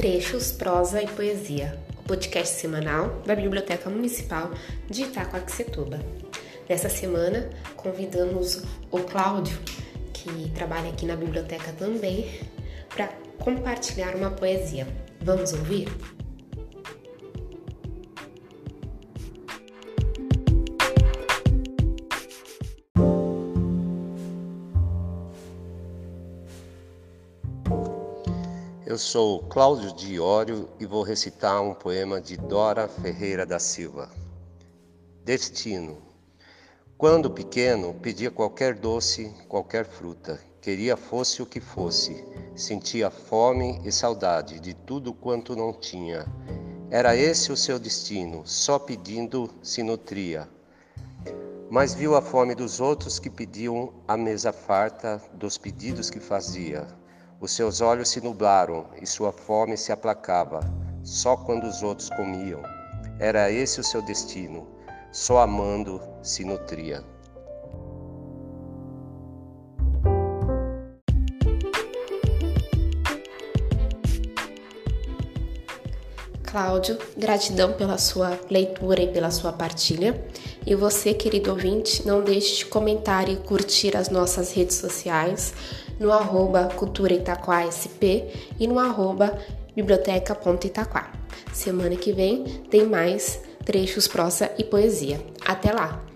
Trechos, Prosa e Poesia, o podcast semanal da Biblioteca Municipal de Itacoaxetuba. Nessa semana, convidamos o Cláudio, que trabalha aqui na biblioteca também, para compartilhar uma poesia. Vamos ouvir? Eu sou Cláudio Diório e vou recitar um poema de Dora Ferreira da Silva. Destino. Quando pequeno, pedia qualquer doce, qualquer fruta, queria fosse o que fosse, sentia fome e saudade de tudo quanto não tinha. Era esse o seu destino, só pedindo se nutria. Mas viu a fome dos outros que pediam a mesa farta dos pedidos que fazia os seus olhos se nublaram e sua fome se aplacava, só quando os outros comiam. Era esse o seu destino, só amando se nutria. Cláudio, gratidão pela sua leitura e pela sua partilha. E você, querido ouvinte, não deixe de comentar e curtir as nossas redes sociais no arroba Cultura Itaquá SP e no arroba biblioteca.itaquá. Semana que vem tem mais trechos, prosa e poesia. Até lá!